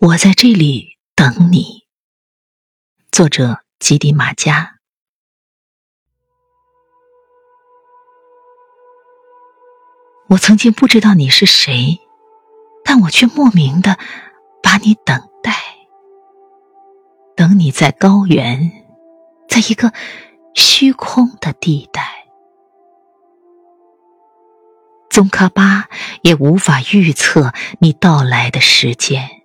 我在这里等你。作者：吉迪马加。我曾经不知道你是谁，但我却莫名的把你等待，等你在高原，在一个虚空的地带。宗喀巴也无法预测你到来的时间。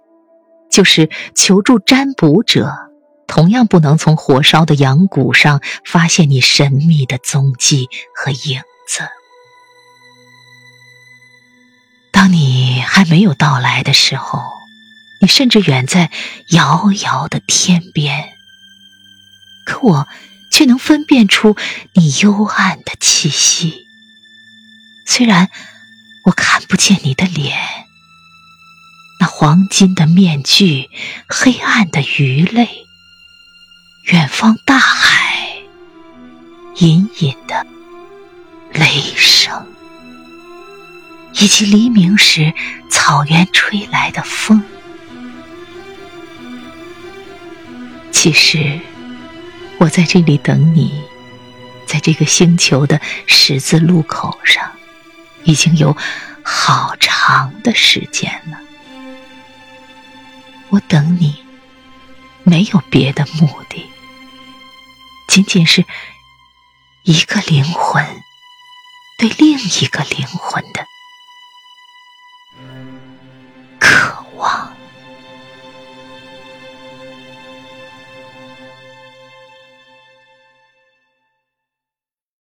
就是求助占卜者，同样不能从火烧的羊骨上发现你神秘的踪迹和影子。当你还没有到来的时候，你甚至远在遥遥的天边，可我却能分辨出你幽暗的气息。虽然我看不见你的脸。黄金的面具，黑暗的鱼类，远方大海，隐隐的雷声，以及黎明时草原吹来的风。其实，我在这里等你，在这个星球的十字路口上，已经有好长的时间。我等你，没有别的目的，仅仅是一个灵魂对另一个灵魂的